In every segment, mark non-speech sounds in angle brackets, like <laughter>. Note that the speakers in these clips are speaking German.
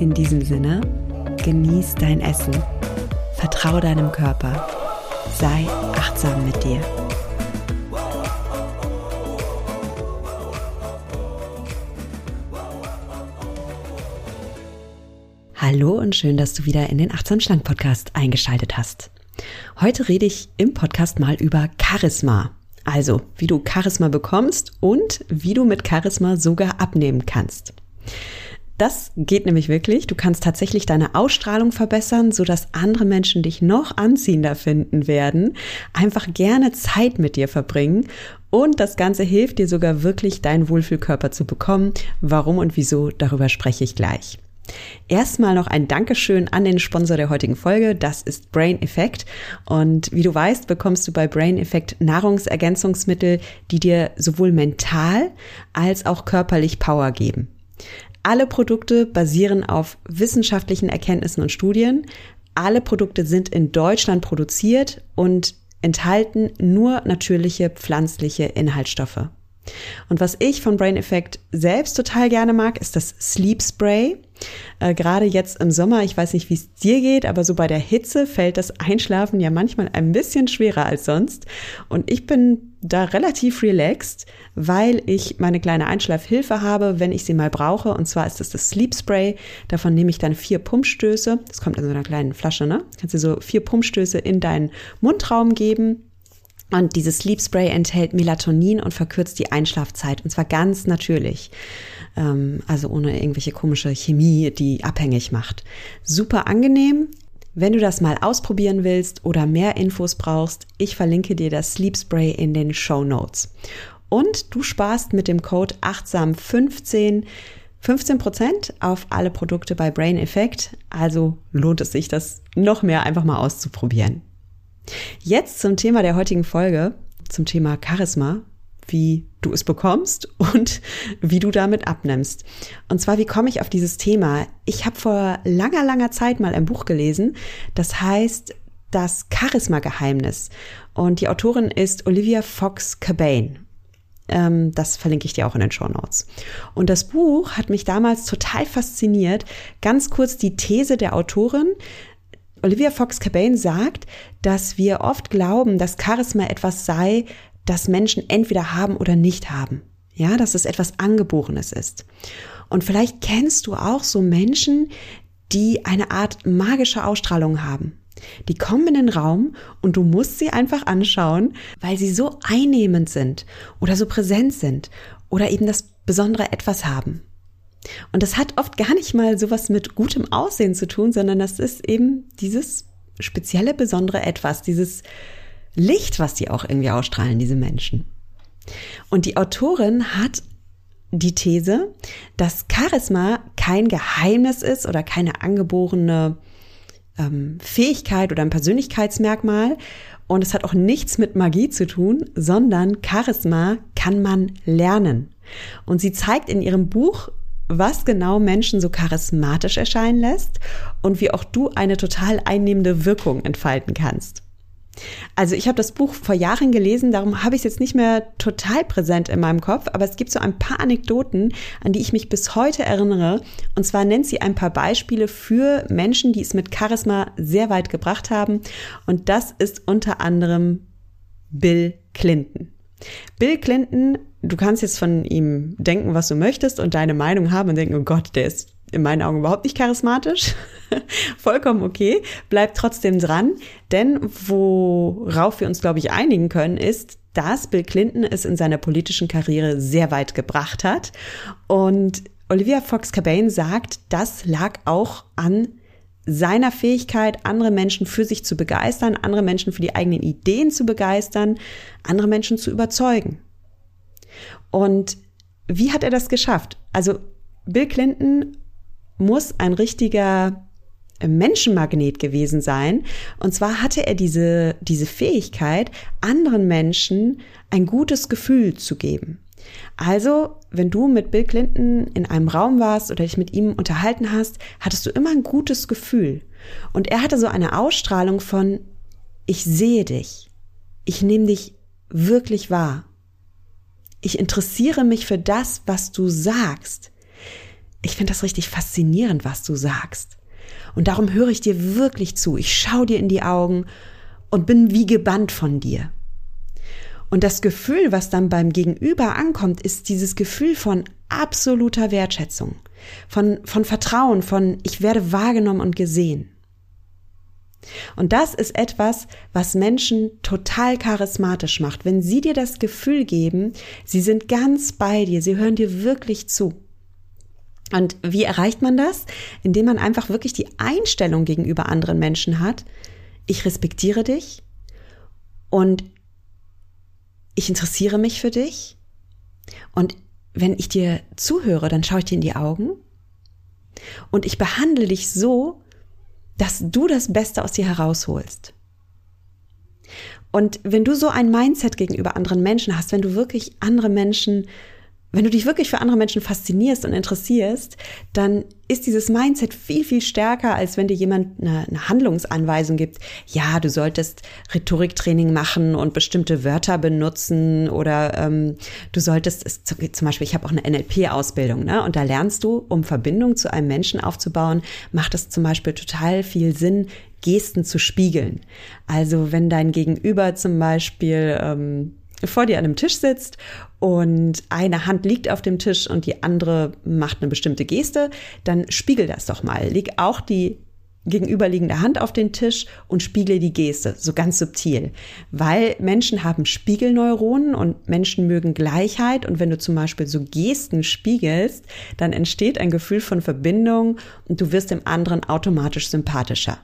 In diesem Sinne, genieß dein Essen, vertraue deinem Körper, sei achtsam mit dir. Hallo und schön, dass du wieder in den Achtsam Schlank Podcast eingeschaltet hast. Heute rede ich im Podcast mal über Charisma. Also, wie du Charisma bekommst und wie du mit Charisma sogar abnehmen kannst. Das geht nämlich wirklich. Du kannst tatsächlich deine Ausstrahlung verbessern, sodass andere Menschen dich noch anziehender finden werden, einfach gerne Zeit mit dir verbringen und das Ganze hilft dir sogar wirklich, deinen Wohlfühlkörper zu bekommen. Warum und wieso, darüber spreche ich gleich. Erstmal noch ein Dankeschön an den Sponsor der heutigen Folge. Das ist Brain Effect. Und wie du weißt, bekommst du bei Brain Effect Nahrungsergänzungsmittel, die dir sowohl mental als auch körperlich Power geben. Alle Produkte basieren auf wissenschaftlichen Erkenntnissen und Studien. Alle Produkte sind in Deutschland produziert und enthalten nur natürliche pflanzliche Inhaltsstoffe. Und was ich von Brain Effect selbst total gerne mag, ist das Sleep Spray. Äh, Gerade jetzt im Sommer, ich weiß nicht, wie es dir geht, aber so bei der Hitze fällt das Einschlafen ja manchmal ein bisschen schwerer als sonst. Und ich bin da relativ relaxed, weil ich meine kleine Einschlafhilfe habe, wenn ich sie mal brauche. Und zwar ist das das Sleep Spray. Davon nehme ich dann vier Pumpstöße. Das kommt in so einer kleinen Flasche, ne? Kannst du so vier Pumpstöße in deinen Mundraum geben und dieses Sleep Spray enthält Melatonin und verkürzt die Einschlafzeit. Und zwar ganz natürlich. Ähm, also ohne irgendwelche komische Chemie, die abhängig macht. Super angenehm. Wenn du das mal ausprobieren willst oder mehr Infos brauchst, ich verlinke dir das Sleep Spray in den Show Notes. Und du sparst mit dem Code achtsam15 15% auf alle Produkte bei Brain Effect. Also lohnt es sich, das noch mehr einfach mal auszuprobieren. Jetzt zum Thema der heutigen Folge, zum Thema Charisma, wie du es bekommst <laughs> und wie du damit abnimmst. Und zwar, wie komme ich auf dieses Thema? Ich habe vor langer, langer Zeit mal ein Buch gelesen, das heißt Das Charisma-Geheimnis. Und die Autorin ist Olivia Fox Cabane. Ähm, das verlinke ich dir auch in den Show Notes. Und das Buch hat mich damals total fasziniert. Ganz kurz die These der Autorin. Olivia Fox Cabane sagt, dass wir oft glauben, dass Charisma etwas sei, das Menschen entweder haben oder nicht haben. Ja, dass es etwas Angeborenes ist. Und vielleicht kennst du auch so Menschen, die eine Art magische Ausstrahlung haben. Die kommen in den Raum und du musst sie einfach anschauen, weil sie so einnehmend sind oder so präsent sind oder eben das besondere etwas haben. Und das hat oft gar nicht mal sowas mit gutem Aussehen zu tun, sondern das ist eben dieses spezielle, besondere Etwas, dieses Licht, was die auch irgendwie ausstrahlen, diese Menschen. Und die Autorin hat die These, dass Charisma kein Geheimnis ist oder keine angeborene ähm, Fähigkeit oder ein Persönlichkeitsmerkmal. Und es hat auch nichts mit Magie zu tun, sondern Charisma kann man lernen. Und sie zeigt in ihrem Buch was genau Menschen so charismatisch erscheinen lässt und wie auch du eine total einnehmende Wirkung entfalten kannst. Also ich habe das Buch vor Jahren gelesen, darum habe ich es jetzt nicht mehr total präsent in meinem Kopf, aber es gibt so ein paar Anekdoten, an die ich mich bis heute erinnere. Und zwar nennt sie ein paar Beispiele für Menschen, die es mit Charisma sehr weit gebracht haben. Und das ist unter anderem Bill Clinton. Bill Clinton du kannst jetzt von ihm denken, was du möchtest und deine Meinung haben und denken, oh Gott, der ist in meinen Augen überhaupt nicht charismatisch. <laughs> Vollkommen okay. Bleib trotzdem dran. Denn worauf wir uns, glaube ich, einigen können, ist, dass Bill Clinton es in seiner politischen Karriere sehr weit gebracht hat. Und Olivia Fox Cabane sagt, das lag auch an seiner Fähigkeit, andere Menschen für sich zu begeistern, andere Menschen für die eigenen Ideen zu begeistern, andere Menschen zu überzeugen. Und wie hat er das geschafft? Also Bill Clinton muss ein richtiger Menschenmagnet gewesen sein. Und zwar hatte er diese, diese Fähigkeit, anderen Menschen ein gutes Gefühl zu geben. Also, wenn du mit Bill Clinton in einem Raum warst oder dich mit ihm unterhalten hast, hattest du immer ein gutes Gefühl. Und er hatte so eine Ausstrahlung von, ich sehe dich. Ich nehme dich wirklich wahr. Ich interessiere mich für das, was du sagst. Ich finde das richtig faszinierend, was du sagst. Und darum höre ich dir wirklich zu. Ich schaue dir in die Augen und bin wie gebannt von dir. Und das Gefühl, was dann beim Gegenüber ankommt, ist dieses Gefühl von absoluter Wertschätzung, von, von Vertrauen, von ich werde wahrgenommen und gesehen. Und das ist etwas, was Menschen total charismatisch macht. Wenn sie dir das Gefühl geben, sie sind ganz bei dir, sie hören dir wirklich zu. Und wie erreicht man das? Indem man einfach wirklich die Einstellung gegenüber anderen Menschen hat. Ich respektiere dich und ich interessiere mich für dich. Und wenn ich dir zuhöre, dann schaue ich dir in die Augen und ich behandle dich so, dass du das Beste aus dir herausholst. Und wenn du so ein Mindset gegenüber anderen Menschen hast, wenn du wirklich andere Menschen wenn du dich wirklich für andere Menschen faszinierst und interessierst, dann ist dieses Mindset viel, viel stärker, als wenn dir jemand eine, eine, Handlungsanweisung gibt. Ja, du solltest Rhetoriktraining machen und bestimmte Wörter benutzen oder ähm, du solltest, zum Beispiel, ich habe auch eine NLP-Ausbildung, ne? Und da lernst du, um Verbindung zu einem Menschen aufzubauen, macht es zum Beispiel total viel Sinn, Gesten zu spiegeln. Also wenn dein Gegenüber zum Beispiel ähm, vor dir an einem Tisch sitzt und eine Hand liegt auf dem Tisch und die andere macht eine bestimmte Geste, dann spiegel das doch mal. Leg auch die gegenüberliegende Hand auf den Tisch und spiegle die Geste, so ganz subtil. Weil Menschen haben Spiegelneuronen und Menschen mögen Gleichheit und wenn du zum Beispiel so Gesten spiegelst, dann entsteht ein Gefühl von Verbindung und du wirst dem anderen automatisch sympathischer.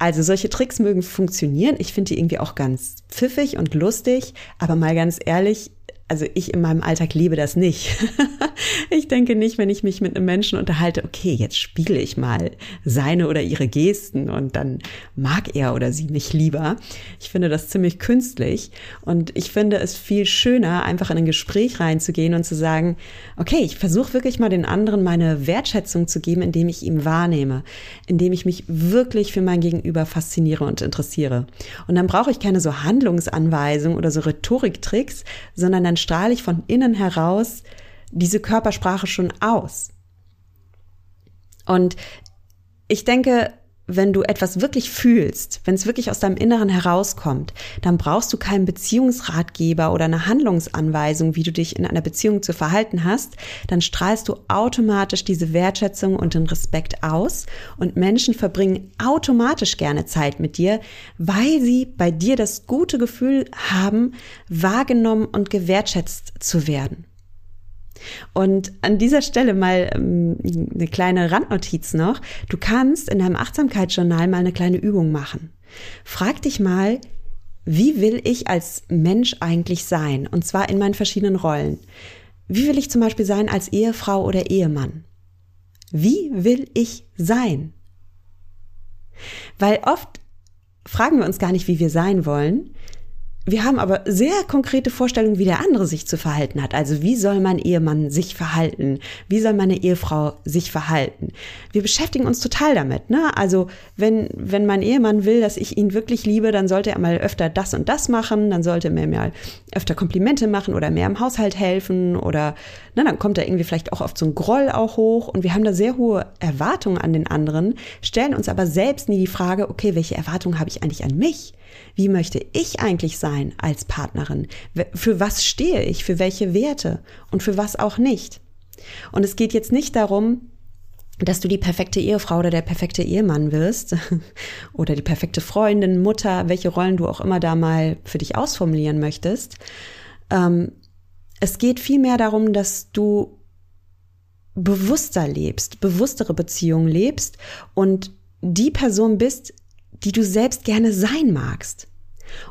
Also solche Tricks mögen funktionieren. Ich finde die irgendwie auch ganz pfiffig und lustig. Aber mal ganz ehrlich, also ich in meinem Alltag liebe das nicht. <laughs> ich denke nicht, wenn ich mich mit einem Menschen unterhalte, okay, jetzt spiele ich mal seine oder ihre Gesten und dann mag er oder sie mich lieber. Ich finde das ziemlich künstlich und ich finde es viel schöner, einfach in ein Gespräch reinzugehen und zu sagen, okay, ich versuche wirklich mal den anderen meine Wertschätzung zu geben, indem ich ihn wahrnehme, indem ich mich wirklich für mein Gegenüber fasziniere und interessiere. Und dann brauche ich keine so Handlungsanweisung oder so Rhetoriktricks, sondern dann strahle ich von innen heraus diese Körpersprache schon aus. Und ich denke, wenn du etwas wirklich fühlst, wenn es wirklich aus deinem Inneren herauskommt, dann brauchst du keinen Beziehungsratgeber oder eine Handlungsanweisung, wie du dich in einer Beziehung zu verhalten hast, dann strahlst du automatisch diese Wertschätzung und den Respekt aus und Menschen verbringen automatisch gerne Zeit mit dir, weil sie bei dir das gute Gefühl haben, wahrgenommen und gewertschätzt zu werden. Und an dieser Stelle mal ähm, eine kleine Randnotiz noch. Du kannst in deinem Achtsamkeitsjournal mal eine kleine Übung machen. Frag dich mal, wie will ich als Mensch eigentlich sein? Und zwar in meinen verschiedenen Rollen. Wie will ich zum Beispiel sein als Ehefrau oder Ehemann? Wie will ich sein? Weil oft fragen wir uns gar nicht, wie wir sein wollen, wir haben aber sehr konkrete Vorstellungen, wie der andere sich zu verhalten hat. Also wie soll mein Ehemann sich verhalten? Wie soll meine Ehefrau sich verhalten? Wir beschäftigen uns total damit. Ne? Also wenn, wenn mein Ehemann will, dass ich ihn wirklich liebe, dann sollte er mal öfter das und das machen, dann sollte er mir mal öfter Komplimente machen oder mehr im Haushalt helfen oder ne, dann kommt er irgendwie vielleicht auch oft so ein Groll auch hoch und wir haben da sehr hohe Erwartungen an den anderen, stellen uns aber selbst nie die Frage, okay, welche Erwartungen habe ich eigentlich an mich? Wie möchte ich eigentlich sein als Partnerin? Für was stehe ich? Für welche Werte? Und für was auch nicht? Und es geht jetzt nicht darum, dass du die perfekte Ehefrau oder der perfekte Ehemann wirst <laughs> oder die perfekte Freundin, Mutter, welche Rollen du auch immer da mal für dich ausformulieren möchtest. Ähm, es geht vielmehr darum, dass du bewusster lebst, bewusstere Beziehungen lebst und die Person bist, die du selbst gerne sein magst.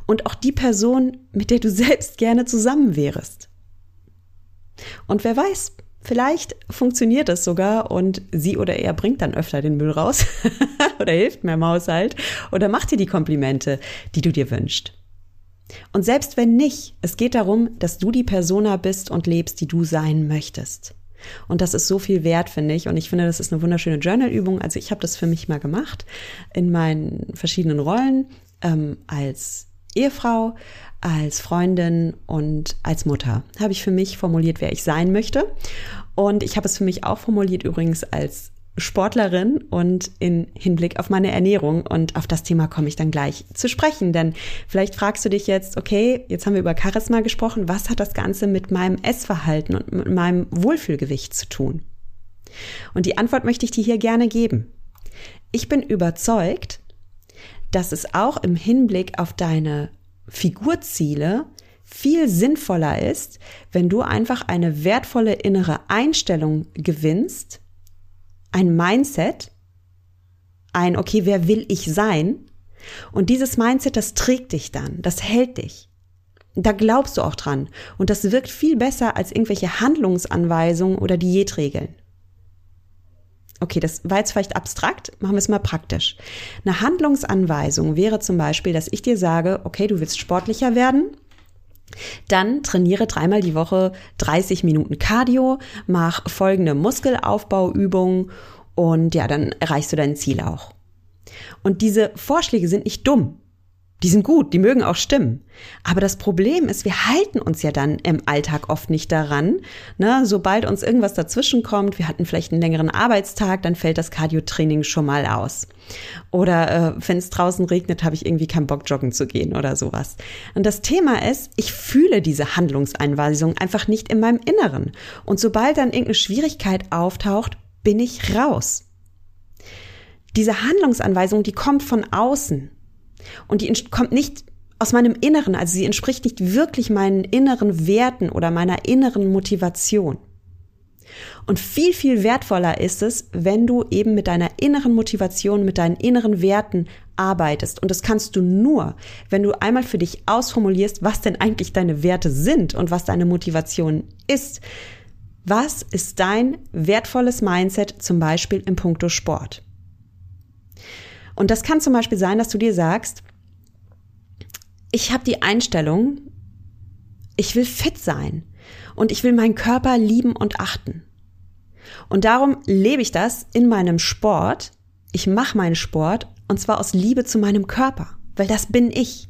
Und auch die Person, mit der du <laughs> selbst gerne zusammen wärest. Und wer weiß, Vielleicht funktioniert es sogar und sie oder er bringt dann öfter den Müll raus <laughs> oder hilft mir im Haushalt oder macht dir die Komplimente, die du dir wünschst. Und selbst wenn nicht, es geht darum, dass du die Persona bist und lebst, die du sein möchtest. Und das ist so viel wert, finde ich. Und ich finde, das ist eine wunderschöne Journal-Übung. Also ich habe das für mich mal gemacht in meinen verschiedenen Rollen ähm, als Ehefrau, als Freundin und als Mutter. Habe ich für mich formuliert, wer ich sein möchte. Und ich habe es für mich auch formuliert übrigens als Sportlerin und in Hinblick auf meine Ernährung. Und auf das Thema komme ich dann gleich zu sprechen. Denn vielleicht fragst du dich jetzt, okay, jetzt haben wir über Charisma gesprochen. Was hat das Ganze mit meinem Essverhalten und mit meinem Wohlfühlgewicht zu tun? Und die Antwort möchte ich dir hier gerne geben. Ich bin überzeugt, dass es auch im Hinblick auf deine Figurziele viel sinnvoller ist, wenn du einfach eine wertvolle innere Einstellung gewinnst, ein Mindset, ein, okay, wer will ich sein? Und dieses Mindset, das trägt dich dann, das hält dich. Da glaubst du auch dran. Und das wirkt viel besser als irgendwelche Handlungsanweisungen oder Diätregeln. Okay, das war jetzt vielleicht abstrakt, machen wir es mal praktisch. Eine Handlungsanweisung wäre zum Beispiel, dass ich dir sage, okay, du willst sportlicher werden, dann trainiere dreimal die Woche 30 Minuten Cardio, mach folgende Muskelaufbauübungen und ja, dann erreichst du dein Ziel auch. Und diese Vorschläge sind nicht dumm. Die sind gut, die mögen auch stimmen. Aber das Problem ist, wir halten uns ja dann im Alltag oft nicht daran. Ne? Sobald uns irgendwas dazwischen kommt, wir hatten vielleicht einen längeren Arbeitstag, dann fällt das Cardio-Training schon mal aus. Oder äh, wenn es draußen regnet, habe ich irgendwie keinen Bock, joggen zu gehen oder sowas. Und das Thema ist, ich fühle diese Handlungseinweisung einfach nicht in meinem Inneren. Und sobald dann irgendeine Schwierigkeit auftaucht, bin ich raus. Diese Handlungsanweisung, die kommt von außen. Und die kommt nicht aus meinem Inneren, also sie entspricht nicht wirklich meinen inneren Werten oder meiner inneren Motivation. Und viel, viel wertvoller ist es, wenn du eben mit deiner inneren Motivation, mit deinen inneren Werten arbeitest. Und das kannst du nur, wenn du einmal für dich ausformulierst, was denn eigentlich deine Werte sind und was deine Motivation ist. Was ist dein wertvolles Mindset zum Beispiel im Punkto Sport? Und das kann zum Beispiel sein, dass du dir sagst, ich habe die Einstellung, ich will fit sein und ich will meinen Körper lieben und achten. Und darum lebe ich das in meinem Sport. Ich mache meinen Sport und zwar aus Liebe zu meinem Körper, weil das bin ich.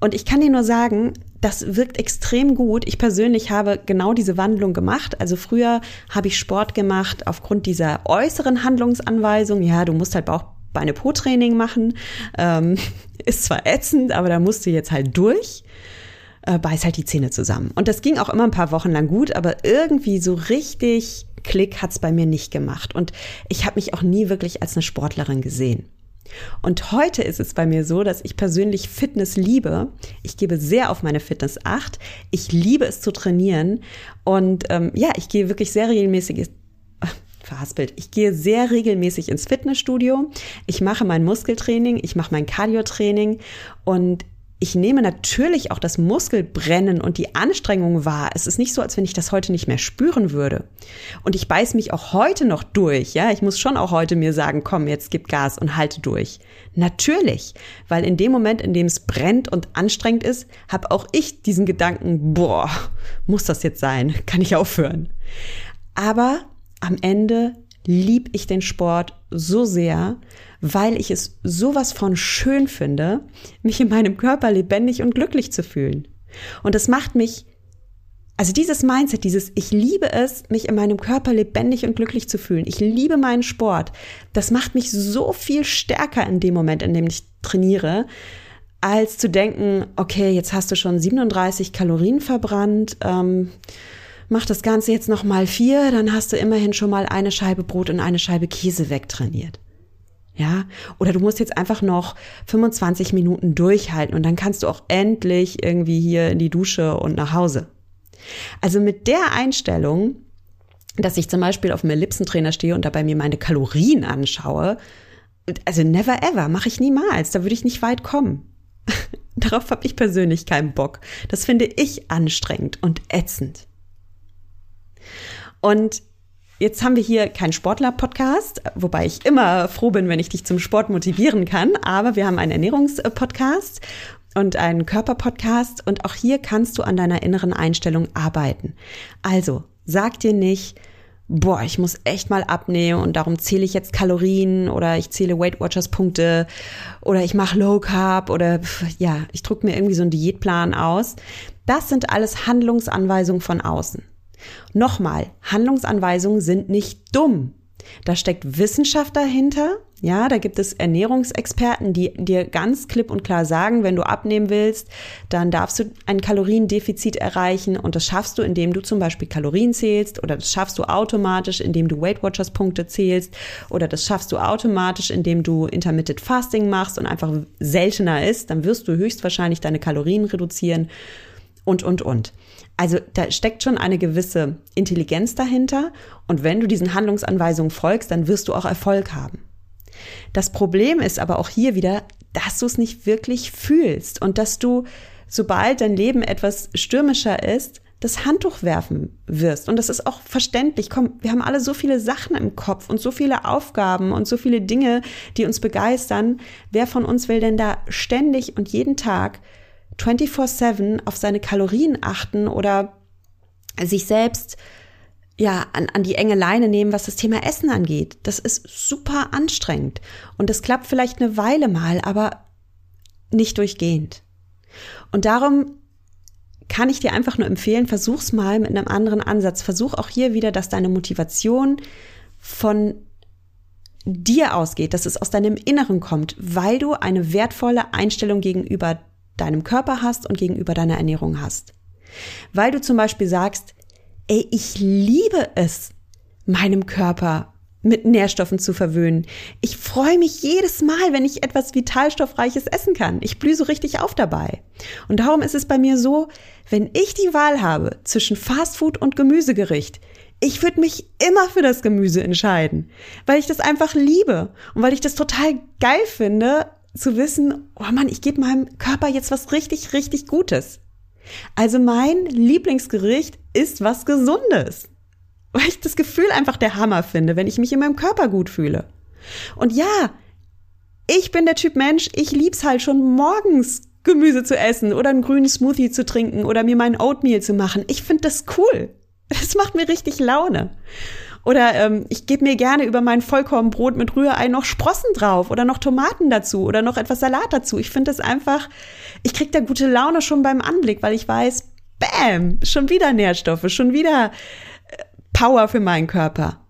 Und ich kann dir nur sagen, das wirkt extrem gut. Ich persönlich habe genau diese Wandlung gemacht. Also früher habe ich Sport gemacht aufgrund dieser äußeren Handlungsanweisung. Ja, du musst halt Bauch, Beine-Po-Training machen. Ähm, <laughs> ist zwar ätzend, aber da musst du jetzt halt durch. Äh, beiß halt die Zähne zusammen. Und das ging auch immer ein paar Wochen lang gut, aber irgendwie so richtig Klick hat's bei mir nicht gemacht. Und ich habe mich auch nie wirklich als eine Sportlerin gesehen. Und heute ist es bei mir so, dass ich persönlich Fitness liebe. Ich gebe sehr auf meine Fitness acht. Ich liebe es zu trainieren. Und ähm, ja, ich gehe wirklich sehr regelmäßig verhaspelt. Ich gehe sehr regelmäßig ins Fitnessstudio. Ich mache mein Muskeltraining, ich mache mein Cardiotraining und ich nehme natürlich auch das Muskelbrennen und die Anstrengung wahr. Es ist nicht so, als wenn ich das heute nicht mehr spüren würde. Und ich beiß mich auch heute noch durch, ja. Ich muss schon auch heute mir sagen, komm, jetzt gib Gas und halte durch. Natürlich, weil in dem Moment, in dem es brennt und anstrengend ist, habe auch ich diesen Gedanken, boah, muss das jetzt sein? Kann ich aufhören? Aber am Ende lieb ich den Sport so sehr, weil ich es sowas von schön finde, mich in meinem Körper lebendig und glücklich zu fühlen. Und das macht mich, also dieses Mindset, dieses Ich liebe es, mich in meinem Körper lebendig und glücklich zu fühlen. Ich liebe meinen Sport. Das macht mich so viel stärker in dem Moment, in dem ich trainiere, als zu denken, okay, jetzt hast du schon 37 Kalorien verbrannt. Ähm, mach das Ganze jetzt noch mal vier, dann hast du immerhin schon mal eine Scheibe Brot und eine Scheibe Käse wegtrainiert. Ja, oder du musst jetzt einfach noch 25 Minuten durchhalten und dann kannst du auch endlich irgendwie hier in die Dusche und nach Hause. Also mit der Einstellung, dass ich zum Beispiel auf dem Ellipsentrainer stehe und dabei mir meine Kalorien anschaue, also never ever, mache ich niemals, da würde ich nicht weit kommen. <laughs> Darauf habe ich persönlich keinen Bock. Das finde ich anstrengend und ätzend. Und Jetzt haben wir hier keinen Sportler-Podcast, wobei ich immer froh bin, wenn ich dich zum Sport motivieren kann. Aber wir haben einen Ernährungspodcast und einen Körperpodcast. Und auch hier kannst du an deiner inneren Einstellung arbeiten. Also, sag dir nicht, boah, ich muss echt mal abnehmen und darum zähle ich jetzt Kalorien oder ich zähle Weight Watchers Punkte oder ich mache Low Carb oder ja, ich drucke mir irgendwie so einen Diätplan aus. Das sind alles Handlungsanweisungen von außen. Nochmal, Handlungsanweisungen sind nicht dumm. Da steckt Wissenschaft dahinter. Ja, da gibt es Ernährungsexperten, die dir ganz klipp und klar sagen, wenn du abnehmen willst, dann darfst du ein Kaloriendefizit erreichen und das schaffst du, indem du zum Beispiel Kalorien zählst oder das schaffst du automatisch, indem du Weight Watchers Punkte zählst oder das schaffst du automatisch, indem du Intermittent Fasting machst und einfach seltener isst, dann wirst du höchstwahrscheinlich deine Kalorien reduzieren und, und, und. Also da steckt schon eine gewisse Intelligenz dahinter und wenn du diesen Handlungsanweisungen folgst, dann wirst du auch Erfolg haben. Das Problem ist aber auch hier wieder, dass du es nicht wirklich fühlst und dass du, sobald dein Leben etwas stürmischer ist, das Handtuch werfen wirst. Und das ist auch verständlich. Komm, wir haben alle so viele Sachen im Kopf und so viele Aufgaben und so viele Dinge, die uns begeistern. Wer von uns will denn da ständig und jeden Tag 24-7 auf seine Kalorien achten oder sich selbst ja, an, an die enge Leine nehmen, was das Thema Essen angeht. Das ist super anstrengend. Und das klappt vielleicht eine Weile mal, aber nicht durchgehend. Und darum kann ich dir einfach nur empfehlen, versuch's mal mit einem anderen Ansatz. Versuch auch hier wieder, dass deine Motivation von dir ausgeht, dass es aus deinem Inneren kommt, weil du eine wertvolle Einstellung gegenüber deinem Körper hast und gegenüber deiner Ernährung hast. Weil du zum Beispiel sagst, ey, ich liebe es, meinem Körper mit Nährstoffen zu verwöhnen. Ich freue mich jedes Mal, wenn ich etwas Vitalstoffreiches essen kann. Ich blühe so richtig auf dabei. Und darum ist es bei mir so, wenn ich die Wahl habe zwischen Fastfood und Gemüsegericht, ich würde mich immer für das Gemüse entscheiden, weil ich das einfach liebe und weil ich das total geil finde, zu wissen, oh Mann, ich gebe meinem Körper jetzt was richtig, richtig Gutes. Also mein Lieblingsgericht ist was Gesundes. Weil ich das Gefühl einfach der Hammer finde, wenn ich mich in meinem Körper gut fühle. Und ja, ich bin der Typ Mensch, ich lieb's halt schon morgens Gemüse zu essen oder einen grünen Smoothie zu trinken oder mir meinen Oatmeal zu machen. Ich finde das cool. Das macht mir richtig Laune. Oder ähm, ich gebe mir gerne über mein Vollkornbrot mit Rührei noch Sprossen drauf oder noch Tomaten dazu oder noch etwas Salat dazu. Ich finde das einfach, ich krieg da gute Laune schon beim Anblick, weil ich weiß, bam, schon wieder Nährstoffe, schon wieder äh, Power für meinen Körper.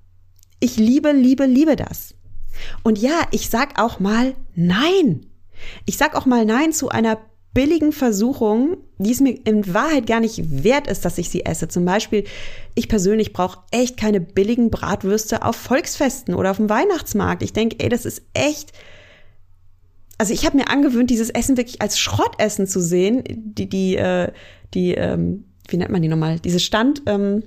Ich liebe, liebe, liebe das. Und ja, ich sag auch mal nein. Ich sag auch mal nein zu einer billigen Versuchungen, die es mir in Wahrheit gar nicht wert ist, dass ich sie esse. Zum Beispiel, ich persönlich brauche echt keine billigen Bratwürste auf Volksfesten oder auf dem Weihnachtsmarkt. Ich denke, ey, das ist echt. Also ich habe mir angewöhnt, dieses Essen wirklich als Schrottessen zu sehen. Die, die, äh, die, ähm, wie nennt man die nochmal? Diese Stand. Ähm,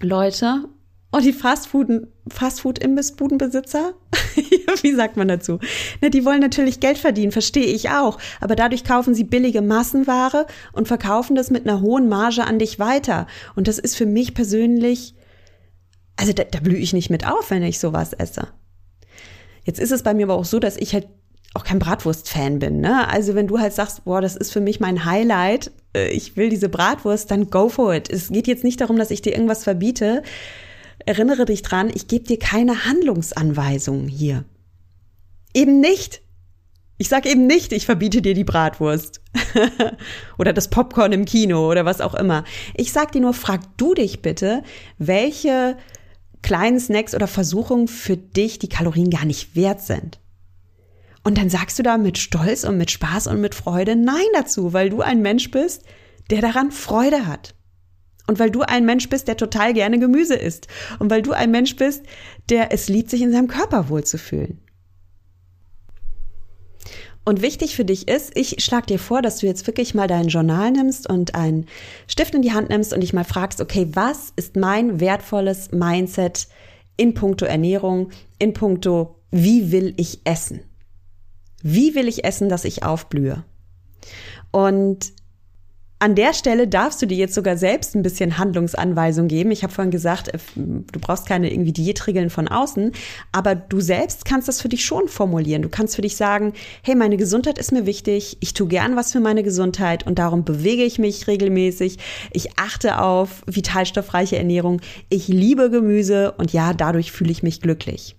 Leute und die Fastfood, Fastfood-Imbissbudenbesitzer, <laughs> wie sagt man dazu? Ne, die wollen natürlich Geld verdienen, verstehe ich auch. Aber dadurch kaufen sie billige Massenware und verkaufen das mit einer hohen Marge an dich weiter. Und das ist für mich persönlich, also da, da blühe ich nicht mit auf, wenn ich sowas esse. Jetzt ist es bei mir aber auch so, dass ich halt auch kein Bratwurst-Fan bin. Ne? Also wenn du halt sagst, boah, das ist für mich mein Highlight, äh, ich will diese Bratwurst, dann go for it. Es geht jetzt nicht darum, dass ich dir irgendwas verbiete erinnere dich dran, ich gebe dir keine Handlungsanweisungen hier. Eben nicht. Ich sage eben nicht, ich verbiete dir die Bratwurst <laughs> oder das Popcorn im Kino oder was auch immer. Ich sage dir nur, frag du dich bitte, welche kleinen Snacks oder Versuchungen für dich die Kalorien gar nicht wert sind. Und dann sagst du da mit Stolz und mit Spaß und mit Freude Nein dazu, weil du ein Mensch bist, der daran Freude hat. Und weil du ein Mensch bist, der total gerne Gemüse isst. Und weil du ein Mensch bist, der es liebt, sich in seinem Körper wohlzufühlen. Und wichtig für dich ist, ich schlage dir vor, dass du jetzt wirklich mal dein Journal nimmst und einen Stift in die Hand nimmst und dich mal fragst, okay, was ist mein wertvolles Mindset in puncto Ernährung, in puncto, wie will ich essen? Wie will ich essen, dass ich aufblühe? Und an der Stelle darfst du dir jetzt sogar selbst ein bisschen Handlungsanweisung geben. Ich habe vorhin gesagt, äh, du brauchst keine irgendwie Diätregeln von außen, aber du selbst kannst das für dich schon formulieren. Du kannst für dich sagen, hey, meine Gesundheit ist mir wichtig, ich tue gern was für meine Gesundheit und darum bewege ich mich regelmäßig. Ich achte auf vitalstoffreiche Ernährung, ich liebe Gemüse und ja, dadurch fühle ich mich glücklich.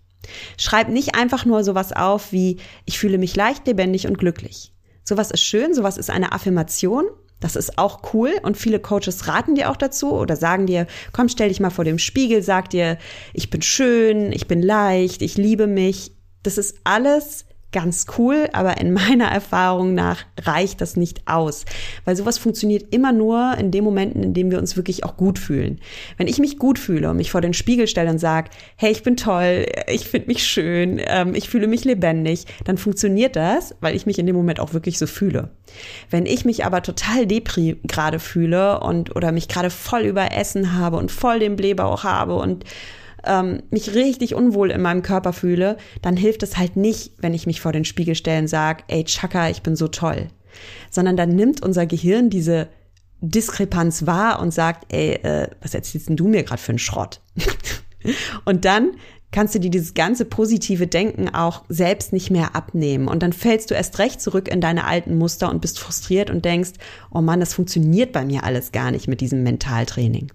Schreib nicht einfach nur sowas auf wie ich fühle mich leicht, lebendig und glücklich. Sowas ist schön, sowas ist eine Affirmation, das ist auch cool und viele Coaches raten dir auch dazu oder sagen dir, komm, stell dich mal vor dem Spiegel, sag dir, ich bin schön, ich bin leicht, ich liebe mich. Das ist alles ganz cool, aber in meiner <laughs> Erfahrung nach reicht das nicht aus, weil sowas funktioniert immer nur in den Momenten, in denen wir uns wirklich auch gut fühlen. Wenn ich mich gut fühle und mich vor den Spiegel stelle und sage, hey, ich bin toll, ich finde mich schön, ähm, ich fühle mich lebendig, dann funktioniert das, weil ich mich in dem Moment auch wirklich so fühle. Wenn ich mich aber total depri gerade fühle und oder mich gerade voll überessen habe und voll den Blähbauch habe und ähm, mich richtig unwohl in meinem Körper fühle, dann hilft es halt nicht, wenn ich mich vor den Spiegel stelle und sage, ey Chaka, ich bin so toll. Sondern dann nimmt unser Gehirn diese Diskrepanz wahr und sagt, ey, äh, was erzählst denn du mir gerade für einen Schrott? <laughs> und dann kannst du dir dieses ganze positive Denken auch selbst nicht mehr abnehmen. Und dann fällst du erst recht zurück in deine alten Muster und bist frustriert und denkst, oh Mann, das funktioniert bei mir alles gar nicht mit diesem Mentaltraining.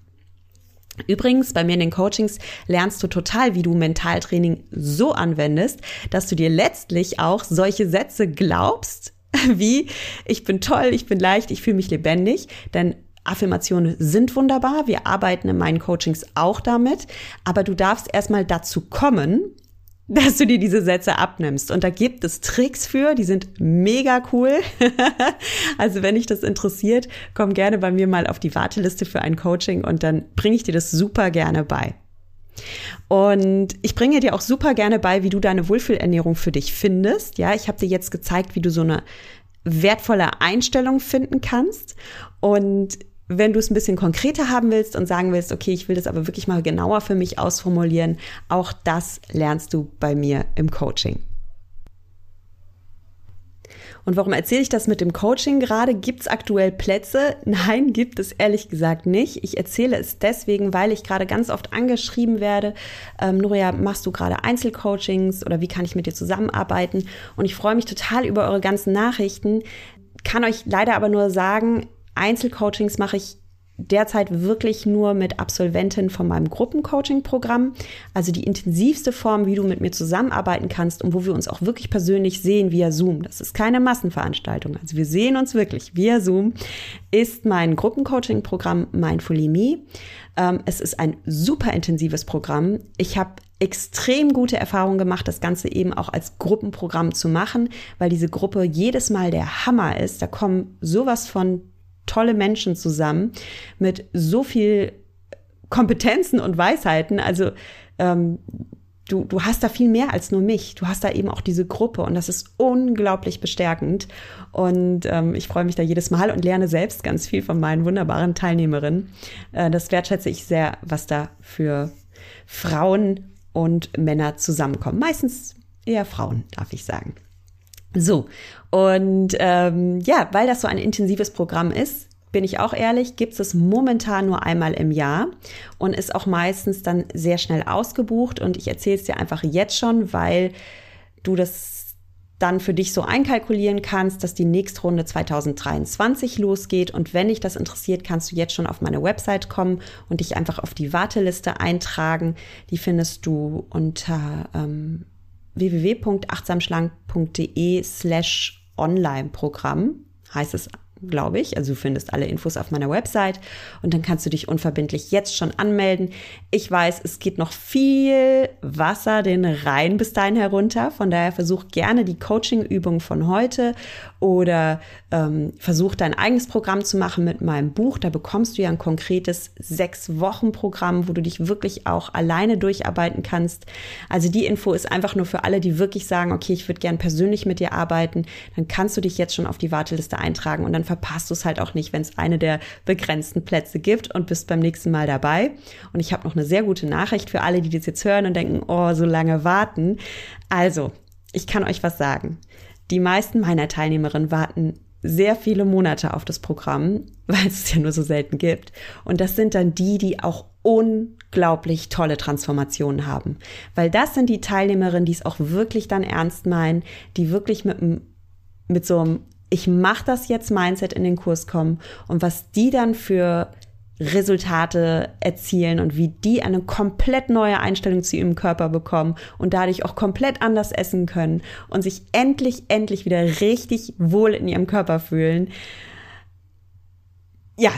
Übrigens, bei mir in den Coachings lernst du total, wie du Mentaltraining so anwendest, dass du dir letztlich auch solche Sätze glaubst, <laughs> wie ich bin toll, ich bin leicht, ich fühle mich lebendig, denn Affirmationen sind wunderbar. Wir arbeiten in meinen Coachings auch damit. Aber du darfst erstmal dazu kommen, dass du dir diese Sätze abnimmst. Und da gibt es Tricks für, die sind mega cool. <laughs> also wenn dich das interessiert, komm gerne bei mir mal auf die Warteliste für ein Coaching und dann bringe ich dir das super gerne bei. Und ich bringe dir auch super gerne bei, wie du deine Wohlfühlernährung für dich findest. Ja, ich habe dir jetzt gezeigt, wie du so eine wertvolle Einstellung finden kannst. Und wenn du es ein bisschen konkreter haben willst und sagen willst, okay, ich will das aber wirklich mal genauer für mich ausformulieren, auch das lernst du bei mir im Coaching. Und warum erzähle ich das mit dem Coaching gerade? Gibt es aktuell Plätze? <laughs> Nein, gibt es ehrlich gesagt nicht. Ich erzähle es deswegen, weil ich gerade ganz oft angeschrieben werde. Ähm, Nuria, machst du gerade Einzelcoachings oder wie kann ich mit dir zusammenarbeiten? Und ich freue mich total über eure ganzen Nachrichten. Kann euch leider aber nur sagen, Einzelcoachings mache ich derzeit wirklich nur mit Absolventen von meinem Gruppencoaching-Programm. Also die intensivste Form, wie du mit mir zusammenarbeiten kannst und wo wir uns auch wirklich persönlich sehen via Zoom. Das ist keine Massenveranstaltung. Also wir sehen uns wirklich via Zoom, ist mein Gruppencoaching-Programm Mindfully Me. Ähm, es ist ein super intensives Programm. Ich habe extrem gute Erfahrungen gemacht, das Ganze eben auch als Gruppenprogramm zu machen, weil diese Gruppe jedes Mal der Hammer ist. Da kommen sowas von tolle Menschen zusammen mit so viel Kompetenzen und Weisheiten. Also ähm, du, du hast da viel mehr als nur mich. Du hast da eben auch diese Gruppe und das ist unglaublich bestärkend. Und ähm, ich freue mich da jedes Mal und lerne selbst ganz viel von meinen wunderbaren Teilnehmerinnen. Äh, das wertschätze ich sehr, was da für Frauen und Männer zusammenkommen. Meistens eher Frauen, darf ich sagen. So, und ähm, ja, weil das so ein intensives Programm ist, bin ich auch ehrlich, gibt es momentan nur einmal im Jahr und ist auch meistens dann sehr schnell ausgebucht. Und ich erzähle es dir einfach jetzt schon, weil du das dann für dich so einkalkulieren kannst, dass die nächste Runde 2023 losgeht. Und wenn dich das interessiert, kannst du jetzt schon auf meine Website kommen und dich einfach auf die Warteliste eintragen. Die findest du unter ähm, www.achtsamschlank.de slash Online-Programm, heißt es glaube ich. Also du findest alle Infos auf meiner Website und dann kannst du dich unverbindlich jetzt schon anmelden. Ich weiß, es geht noch viel Wasser den Rhein bis dahin herunter. Von daher versuch gerne die Coaching-Übung von heute oder ähm, versuch dein eigenes Programm zu machen mit meinem Buch. Da bekommst du ja ein konkretes sechs Wochen Programm, wo du dich wirklich auch alleine durcharbeiten kannst. Also die Info ist einfach nur für alle, die wirklich sagen, okay, ich würde gern persönlich mit dir arbeiten. Dann kannst du dich jetzt schon auf die Warteliste eintragen und dann verpasst du es halt auch nicht, wenn es eine der begrenzten Plätze gibt und bist beim nächsten Mal dabei. Und ich habe noch eine sehr gute Nachricht für alle, die das jetzt hören und denken, oh, so lange warten. Also, ich kann euch was sagen. Die meisten meiner Teilnehmerinnen warten sehr viele Monate auf das Programm, <laughs> weil es ja nur so selten gibt. Und das sind dann die, die auch unglaublich tolle Transformationen haben. Weil das sind die Teilnehmerinnen, die es auch wirklich dann ernst meinen, die wirklich mit, mit so einem Ich mach das jetzt Mindset in den Kurs kommen und was die dann für Resultate erzielen und wie die eine komplett neue Einstellung zu ihrem Körper bekommen und dadurch auch komplett anders essen können und sich endlich, endlich wieder richtig wohl in ihrem Körper fühlen. Ja,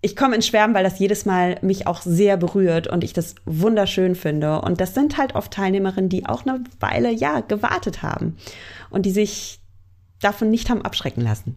ich komme ins Schwärmen, weil das jedes Mal mich auch sehr berührt und ich das wunderschön finde. Und das sind halt oft Teilnehmerinnen, die auch eine Weile, ja, gewartet haben und die sich davon nicht haben abschrecken lassen.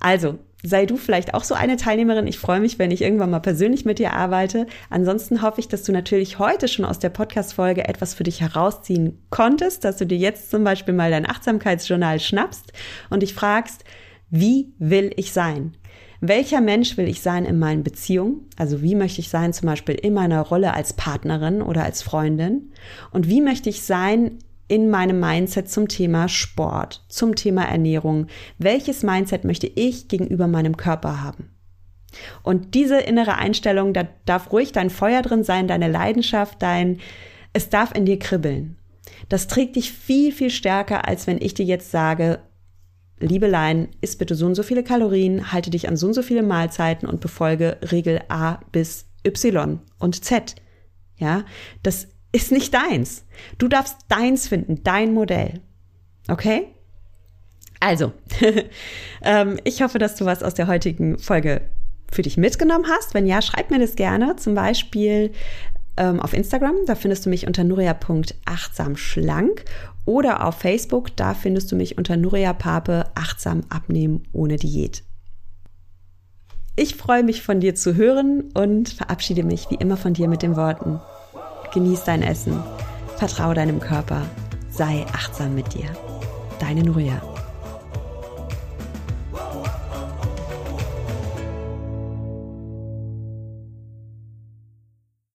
Also, sei du vielleicht auch so eine Teilnehmerin. Ich freue mich, wenn ich irgendwann mal persönlich mit dir arbeite. Ansonsten hoffe ich, dass du natürlich heute schon aus der Podcast-Folge etwas für dich herausziehen konntest, dass du dir jetzt zum Beispiel mal dein Achtsamkeitsjournal schnappst und dich fragst, wie will ich sein? Welcher Mensch will ich sein in meinen Beziehungen? Also wie möchte ich sein zum Beispiel in meiner Rolle als Partnerin oder als Freundin? Und wie möchte ich sein in meinem Mindset zum Thema Sport, zum Thema Ernährung. Welches Mindset möchte ich gegenüber meinem Körper haben? Und diese innere Einstellung, da darf ruhig dein Feuer drin sein, deine Leidenschaft, dein, es darf in dir kribbeln. Das trägt dich viel, viel stärker, als wenn ich dir jetzt sage, Liebelein, isst bitte so und so viele Kalorien, halte dich an so und so viele Mahlzeiten und befolge Regel A bis Y und Z. Ja, das ist nicht deins. Du darfst deins finden, dein Modell. Okay? Also, <laughs> ähm, ich hoffe, dass du was aus der heutigen Folge für dich mitgenommen hast. Wenn ja, schreib mir das gerne. Zum Beispiel ähm, auf Instagram, da findest du mich unter nuria.achtsamschlank oder auf Facebook, da findest du mich unter Nuria Pape achtsam abnehmen ohne Diät. Ich freue mich von dir zu hören und verabschiede mich wie immer von dir mit den Worten genieß dein Essen, vertraue deinem Körper, sei achtsam mit dir. Deine Nuria.